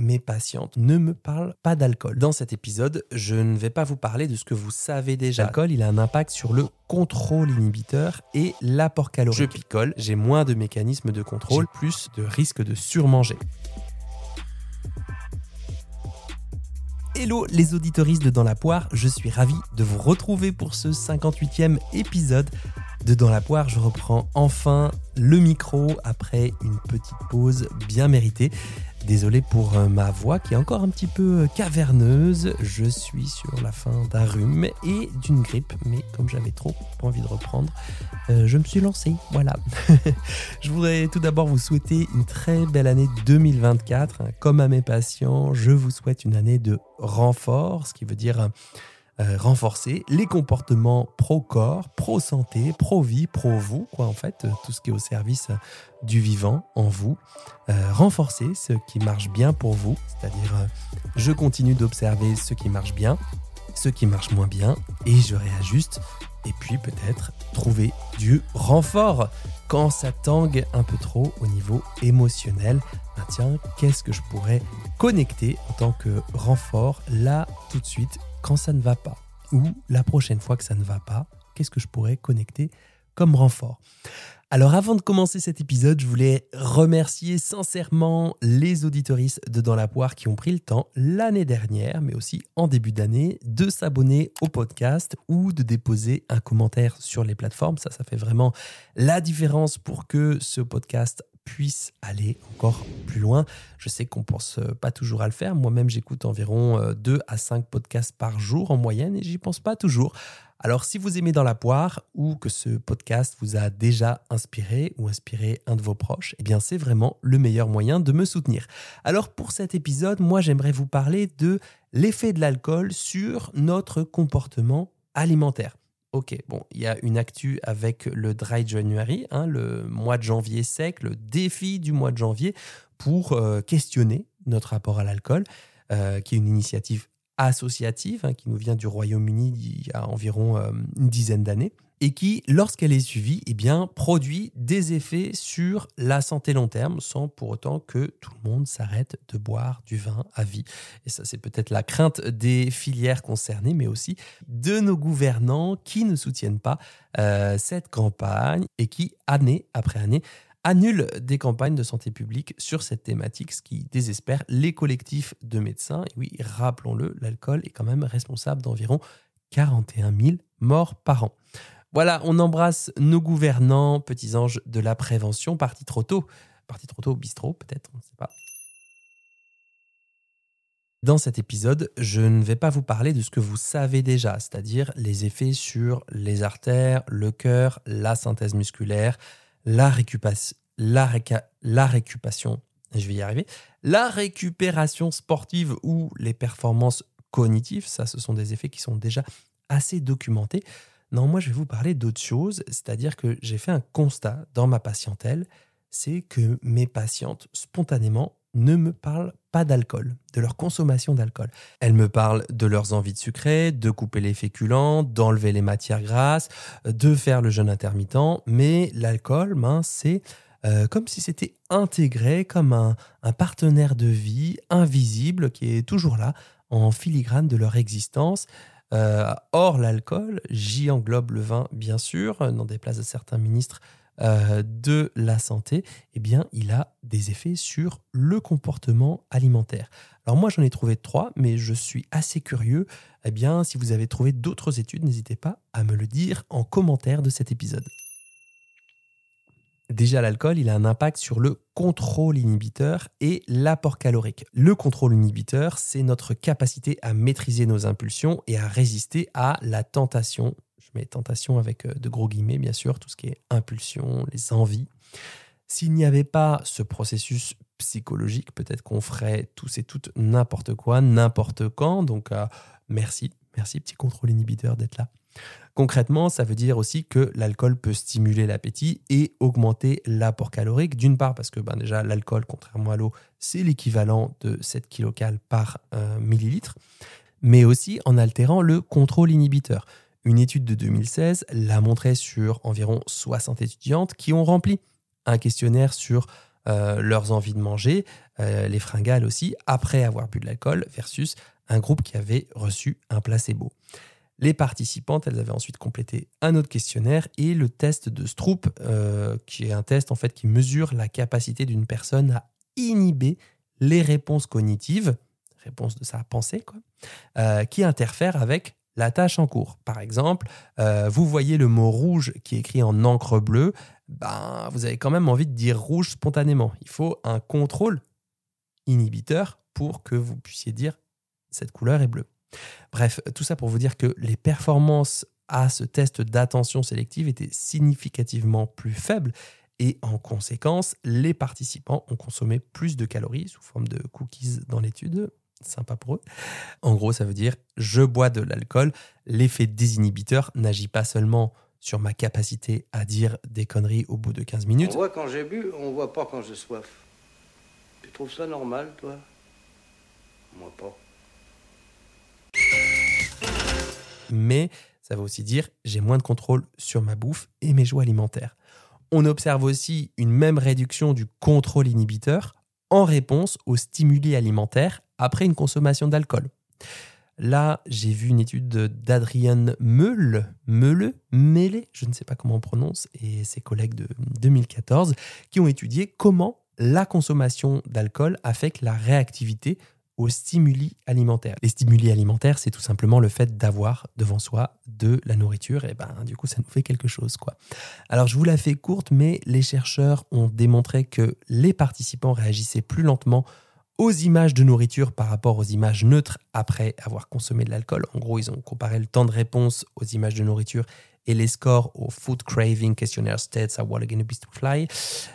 mes patientes ne me parlent pas d'alcool. Dans cet épisode, je ne vais pas vous parler de ce que vous savez déjà. L'alcool, il a un impact sur le contrôle inhibiteur et l'apport calorique. Je picole, j'ai moins de mécanismes de contrôle, plus de risque de surmanger. Hello les auditoristes de Dans la Poire, je suis ravi de vous retrouver pour ce 58e épisode de Dans la Poire. Je reprends enfin le micro après une petite pause bien méritée. Désolé pour euh, ma voix qui est encore un petit peu euh, caverneuse. Je suis sur la fin d'un rhume et d'une grippe, mais comme j'avais trop envie de reprendre, euh, je me suis lancé. Voilà. je voudrais tout d'abord vous souhaiter une très belle année 2024. Comme à mes patients, je vous souhaite une année de renfort, ce qui veut dire euh, renforcer les comportements pro-corps, pro-santé, pro-vie, pro-vous, quoi, en fait, euh, tout ce qui est au service euh, du vivant en vous. renforcer ce qui marche bien pour vous, c'est-à-dire je continue d'observer ce qui marche bien, ce qui marche moins bien, et je réajuste. Et puis peut-être trouver du renfort quand ça tangue un peu trop au niveau émotionnel. Ben tiens, qu'est-ce que je pourrais connecter en tant que renfort là tout de suite quand ça ne va pas Ou la prochaine fois que ça ne va pas, qu'est-ce que je pourrais connecter comme renfort? Alors avant de commencer cet épisode, je voulais remercier sincèrement les auditoristes de Dans la Poire qui ont pris le temps l'année dernière, mais aussi en début d'année, de s'abonner au podcast ou de déposer un commentaire sur les plateformes. Ça, ça fait vraiment la différence pour que ce podcast puisse aller encore plus loin. Je sais qu'on ne pense euh, pas toujours à le faire. Moi-même, j'écoute environ 2 euh, à 5 podcasts par jour en moyenne et j'y pense pas toujours. Alors, si vous aimez dans la poire ou que ce podcast vous a déjà inspiré ou inspiré un de vos proches, eh bien, c'est vraiment le meilleur moyen de me soutenir. Alors, pour cet épisode, moi, j'aimerais vous parler de l'effet de l'alcool sur notre comportement alimentaire. Ok, bon, il y a une actu avec le Dry January, hein, le mois de janvier sec, le défi du mois de janvier pour euh, questionner notre rapport à l'alcool, euh, qui est une initiative associative hein, qui nous vient du Royaume-Uni il y a environ euh, une dizaine d'années et qui, lorsqu'elle est suivie, eh bien, produit des effets sur la santé long terme sans pour autant que tout le monde s'arrête de boire du vin à vie. Et ça, c'est peut-être la crainte des filières concernées, mais aussi de nos gouvernants qui ne soutiennent pas euh, cette campagne et qui, année après année, annulent des campagnes de santé publique sur cette thématique, ce qui désespère les collectifs de médecins. Oui, rappelons-le, l'alcool est quand même responsable d'environ 41 000 morts par an. Voilà, on embrasse nos gouvernants, petits anges de la prévention, partis trop tôt. Partis trop tôt au bistrot, peut-être, on ne sait pas. Dans cet épisode, je ne vais pas vous parler de ce que vous savez déjà, c'est-à-dire les effets sur les artères, le cœur, la synthèse musculaire, la, récupération, la, la récupération, je vais y arriver, la récupération sportive ou les performances cognitives, ça ce sont des effets qui sont déjà assez documentés. Non, moi je vais vous parler d'autre chose, c'est-à-dire que j'ai fait un constat dans ma patientèle, c'est que mes patientes spontanément ne me parlent pas d'alcool, de leur consommation d'alcool. Elles me parlent de leurs envies de sucrer, de couper les féculents, d'enlever les matières grasses, de faire le jeûne intermittent, mais l'alcool, ben, c'est euh, comme si c'était intégré comme un, un, partenaire de vie invisible qui est toujours là, en filigrane de leur existence. Euh, or, l'alcool, j'y englobe le vin, bien sûr, des places de certains ministres euh, de la santé, eh bien, il a des effets sur le comportement alimentaire. Alors moi, j'en ai trouvé trois, mais je suis assez curieux. Eh bien, si vous avez trouvé d'autres études, n'hésitez pas à me le dire en commentaire de cet épisode. Déjà, l'alcool, il a un impact sur le contrôle inhibiteur et l'apport calorique. Le contrôle inhibiteur, c'est notre capacité à maîtriser nos impulsions et à résister à la tentation. Je mets tentation avec euh, de gros guillemets, bien sûr, tout ce qui est impulsion, les envies. S'il n'y avait pas ce processus psychologique, peut-être qu'on ferait tous et toutes n'importe quoi, n'importe quand. Donc, euh, merci, merci, petit contrôle inhibiteur d'être là. Concrètement, ça veut dire aussi que l'alcool peut stimuler l'appétit et augmenter l'apport calorique. D'une part, parce que ben déjà, l'alcool, contrairement à l'eau, c'est l'équivalent de 7 kcal par euh, millilitre, mais aussi en altérant le contrôle inhibiteur. Une étude de 2016 l'a montré sur environ 60 étudiantes qui ont rempli un questionnaire sur leurs envies de manger, les fringales aussi, après avoir bu de l'alcool, versus un groupe qui avait reçu un placebo. Les participantes, elles avaient ensuite complété un autre questionnaire et le test de Stroop, qui est un test en fait qui mesure la capacité d'une personne à inhiber les réponses cognitives, réponses de sa pensée, quoi, euh, qui interfèrent avec la tâche en cours. Par exemple, euh, vous voyez le mot rouge qui est écrit en encre bleue, ben, vous avez quand même envie de dire rouge spontanément. Il faut un contrôle inhibiteur pour que vous puissiez dire cette couleur est bleue. Bref, tout ça pour vous dire que les performances à ce test d'attention sélective étaient significativement plus faibles et en conséquence, les participants ont consommé plus de calories sous forme de cookies dans l'étude. Sympa pour eux. En gros, ça veut dire je bois de l'alcool. L'effet désinhibiteur n'agit pas seulement sur ma capacité à dire des conneries au bout de 15 minutes. On voit quand j'ai bu, on voit pas quand j'ai soif. Tu trouves ça normal, toi? Moi pas. Mais ça veut aussi dire j'ai moins de contrôle sur ma bouffe et mes joies alimentaires. On observe aussi une même réduction du contrôle inhibiteur en réponse aux stimuli alimentaires après une consommation d'alcool. Là, j'ai vu une étude d'Adrian Meule, Meule, Mele, je ne sais pas comment on prononce, et ses collègues de 2014, qui ont étudié comment la consommation d'alcool affecte la réactivité aux stimuli alimentaires. Les stimuli alimentaires, c'est tout simplement le fait d'avoir devant soi de la nourriture, et ben du coup ça nous fait quelque chose quoi. Alors je vous la fais courte, mais les chercheurs ont démontré que les participants réagissaient plus lentement aux images de nourriture par rapport aux images neutres après avoir consommé de l'alcool. En gros, ils ont comparé le temps de réponse aux images de nourriture et les scores au Food Craving Questionnaire States à What Again Beast to Fly,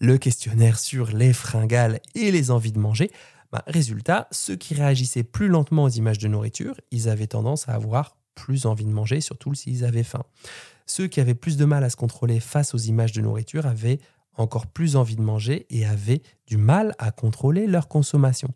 le questionnaire sur les fringales et les envies de manger. Bah, résultat, ceux qui réagissaient plus lentement aux images de nourriture, ils avaient tendance à avoir plus envie de manger, surtout s'ils avaient faim. Ceux qui avaient plus de mal à se contrôler face aux images de nourriture avaient encore plus envie de manger et avaient du mal à contrôler leur consommation.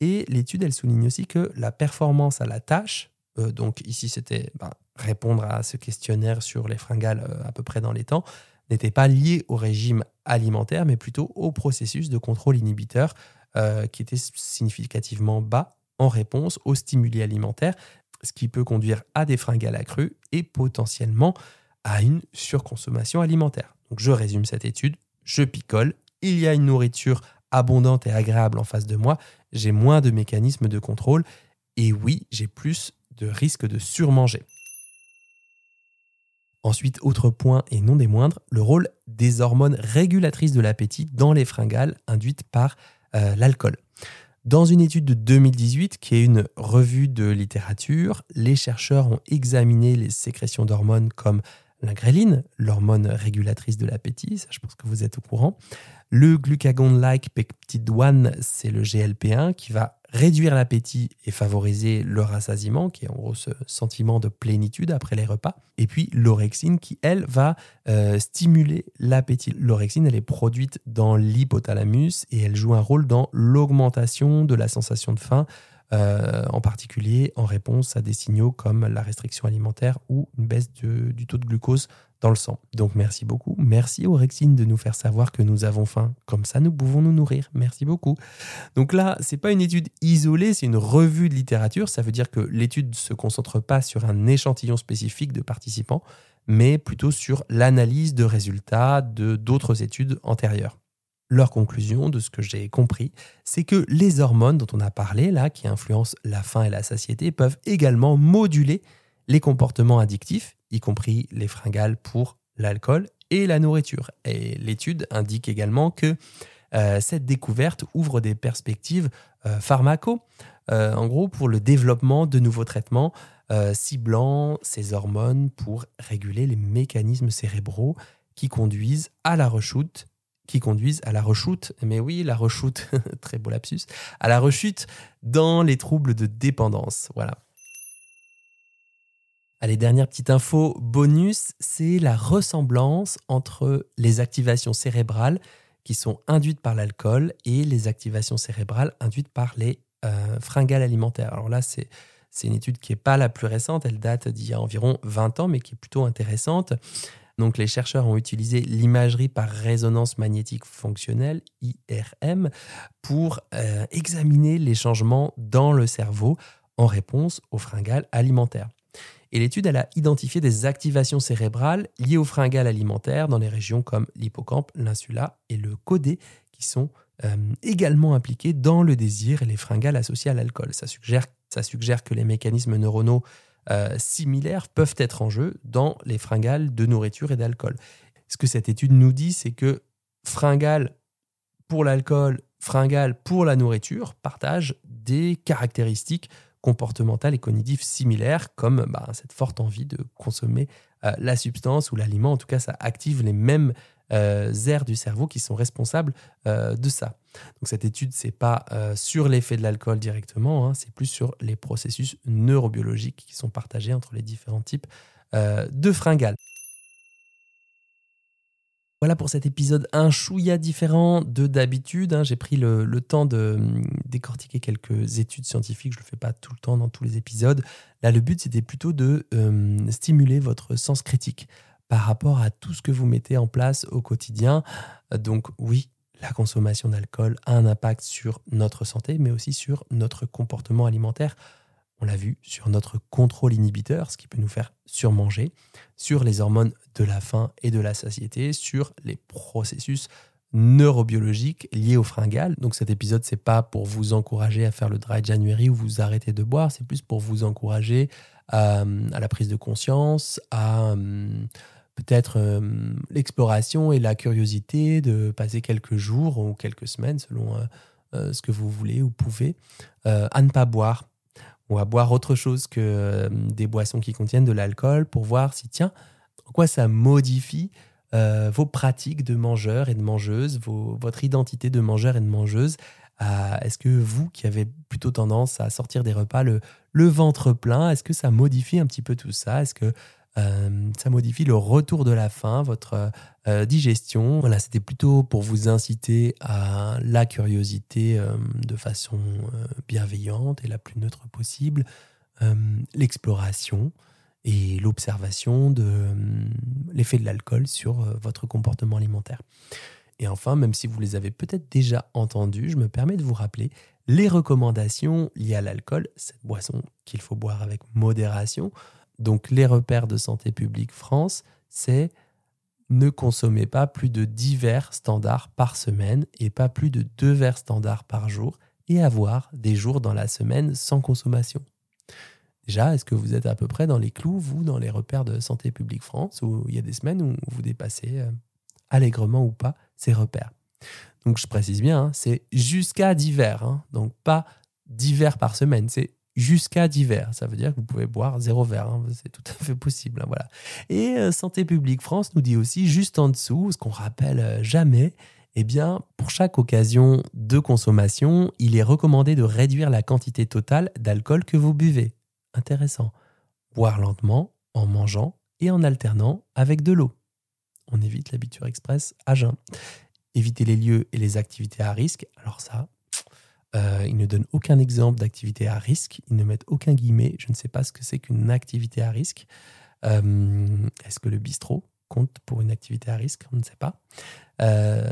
Et l'étude, elle souligne aussi que la performance à la tâche, euh, donc ici c'était ben, répondre à ce questionnaire sur les fringales euh, à peu près dans les temps, n'était pas liée au régime alimentaire, mais plutôt au processus de contrôle inhibiteur euh, qui était significativement bas en réponse aux stimuli alimentaires, ce qui peut conduire à des fringales accrues et potentiellement à une surconsommation alimentaire. Donc je résume cette étude, je picole, il y a une nourriture abondante et agréable en face de moi, j'ai moins de mécanismes de contrôle et oui, j'ai plus de risques de surmanger. Ensuite, autre point et non des moindres, le rôle des hormones régulatrices de l'appétit dans les fringales induites par euh, l'alcool. Dans une étude de 2018, qui est une revue de littérature, les chercheurs ont examiné les sécrétions d'hormones comme la l'hormone régulatrice de l'appétit, ça je pense que vous êtes au courant, le glucagon-like peptide 1, c'est le GLP1 qui va réduire l'appétit et favoriser le rassasiement, qui est en gros ce sentiment de plénitude après les repas. Et puis l'orexine qui, elle, va euh, stimuler l'appétit. L'orexine, elle est produite dans l'hypothalamus et elle joue un rôle dans l'augmentation de la sensation de faim, euh, en particulier en réponse à des signaux comme la restriction alimentaire ou une baisse du taux de glucose dans le sang. Donc merci beaucoup. Merci Orexine de nous faire savoir que nous avons faim. Comme ça, nous pouvons nous nourrir. Merci beaucoup. Donc là, c'est pas une étude isolée, c'est une revue de littérature. Ça veut dire que l'étude ne se concentre pas sur un échantillon spécifique de participants, mais plutôt sur l'analyse de résultats de d'autres études antérieures. Leur conclusion, de ce que j'ai compris, c'est que les hormones dont on a parlé là, qui influencent la faim et la satiété, peuvent également moduler les comportements addictifs y compris les fringales pour l'alcool et la nourriture. Et l'étude indique également que euh, cette découverte ouvre des perspectives euh, pharmaco, euh, en gros pour le développement de nouveaux traitements ciblant ces hormones pour réguler les mécanismes cérébraux qui conduisent à la rechute qui conduisent à la rechute, mais oui, la rechute, très beau lapsus, à la rechute dans les troubles de dépendance. Voilà. Allez, dernière petite info bonus, c'est la ressemblance entre les activations cérébrales qui sont induites par l'alcool et les activations cérébrales induites par les euh, fringales alimentaires. Alors là, c'est une étude qui n'est pas la plus récente, elle date d'il y a environ 20 ans, mais qui est plutôt intéressante. Donc les chercheurs ont utilisé l'imagerie par résonance magnétique fonctionnelle, IRM, pour euh, examiner les changements dans le cerveau en réponse aux fringales alimentaires. Et l'étude, a identifié des activations cérébrales liées aux fringales alimentaires dans les régions comme l'hippocampe, l'insula et le codé, qui sont euh, également impliquées dans le désir et les fringales associées à l'alcool. Ça suggère, ça suggère que les mécanismes neuronaux euh, similaires peuvent être en jeu dans les fringales de nourriture et d'alcool. Ce que cette étude nous dit, c'est que fringales pour l'alcool, fringales pour la nourriture partagent des caractéristiques comportementales et cognitives similaires, comme bah, cette forte envie de consommer euh, la substance ou l'aliment. En tout cas, ça active les mêmes euh, aires du cerveau qui sont responsables euh, de ça. Donc cette étude, c'est pas sur l'effet de l'alcool directement, hein, c'est plus sur les processus neurobiologiques qui sont partagés entre les différents types de fringales. Voilà pour cet épisode un chouïa différent de d'habitude. Hein. J'ai pris le, temps de hum, décortiquer quelques études scientifiques. Je ne le fais pas tout le temps dans tous les épisodes. Là, le but, c'était plutôt de hum, stimuler votre sens critique par rapport à tout ce que vous mettez en place au quotidien. Donc oui, la consommation d'alcool a un impact sur notre santé, mais aussi sur notre comportement alimentaire on l'a vu, sur notre contrôle inhibiteur, ce qui peut nous faire surmanger, sur les hormones de la faim et de la satiété, sur les processus neurobiologiques liés aux fringales. Donc cet épisode, c'est pas pour vous encourager à faire le dry January ou vous arrêter de boire, c'est plus pour vous encourager à, la prise de conscience, à peut-être euh, l'exploration et la curiosité de passer quelques jours ou quelques semaines, selon euh, euh, ce que vous voulez ou pouvez, à ne pas boire ou à boire autre chose que euh, des boissons qui contiennent de l'alcool pour voir si, tiens, en quoi ça modifie euh, vos pratiques de mangeur et de mangeuse, votre identité de mangeur et de mangeuse. est-ce que vous, qui avez plutôt tendance à sortir des repas le, le ventre plein, est-ce que ça modifie un petit peu tout ça? Est-ce que euh, ça modifie le retour de la faim, votre euh, digestion. Voilà, c'était plutôt pour vous inciter à la curiosité euh, de façon bienveillante et la plus neutre possible, l'exploration et l'observation de l'effet de l'alcool sur votre comportement alimentaire. Et enfin, même si vous les avez peut-être déjà entendus, je me permets de vous rappeler les recommandations liées à l'alcool, cette boisson qu'il faut boire avec modération, donc les repères de Santé publique France, c'est ne consommez pas plus de 10 verres standards par semaine et pas plus de 2 verres standards par jour et avoir des jours dans la semaine sans consommation. Déjà, est-ce que vous êtes à peu près dans les clous, vous, dans les repères de Santé publique France, où il y a des semaines où vous dépassez euh, allègrement ou pas ces repères? Donc je précise bien, hein, c'est jusqu'à 10 verres, hein. donc pas 10 verres par semaine, c'est jusqu'à 10 verres. Ça veut dire que vous pouvez boire zéro verre. Hein. C'est tout à fait possible. Hein, voilà. Et euh, Santé publique France nous dit aussi, juste en dessous, ce qu'on rappelle euh, jamais, eh bien, pour chaque occasion de consommation, il est recommandé de réduire la quantité totale d'alcool que vous buvez. Intéressant. Boire lentement, en mangeant et en alternant avec de l'eau. On évite l'habitude express à jeun. Éviter les lieux et les activités à risque. Alors ça, euh, ils ne donnent aucun exemple d'activité à risque. Ils ne mettent aucun guillemet. Je ne sais pas ce que c'est qu'une activité à risque. Euh, est-ce que le bistrot compte pour une activité à risque? On ne sait pas. Euh,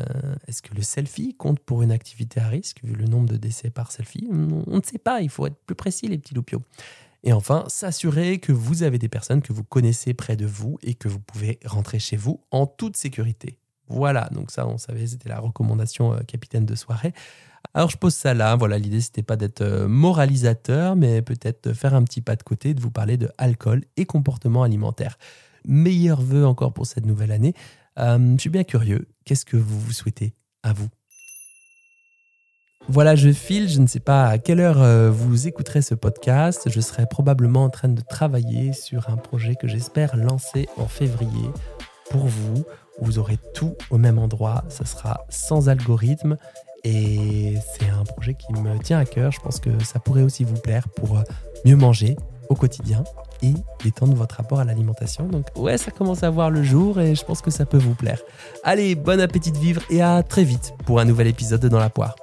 est-ce que le selfie compte pour une activité à risque, vu le nombre de décès par selfie? On ne sait pas. Il faut être plus précis, les petits loupiaux. Et enfin, s'assurer que vous avez des personnes que vous connaissez près de vous et que vous pouvez rentrer chez vous en toute sécurité. Voilà, donc ça, on savait, c'était la recommandation capitaine de soirée. Alors je pose ça là, voilà, l'idée c'était pas d'être euh, moralisateur, mais peut-être faire un petit pas de côté, de vous parler de alcool et comportement alimentaire. Meilleurs vœux encore pour cette nouvelle année. Euh, je suis bien curieux, qu'est-ce que vous vous souhaitez à vous? Voilà, je file, je ne sais pas à quelle heure euh, vous écouterez ce podcast. Je serai probablement en train de travailler sur un projet que j'espère lancer en février pour vous. Vous aurez tout au même endroit, ça sera sans algorithme et c'est un projet qui me tient à cœur. Je pense que ça pourrait aussi vous plaire pour euh, mieux manger au quotidien et détendre votre rapport à l'alimentation. Donc ouais, ça commence à voir le jour et je pense que ça peut vous plaire. Allez, bon appétit de vivre et à très vite pour un nouvel épisode de Dans la poire.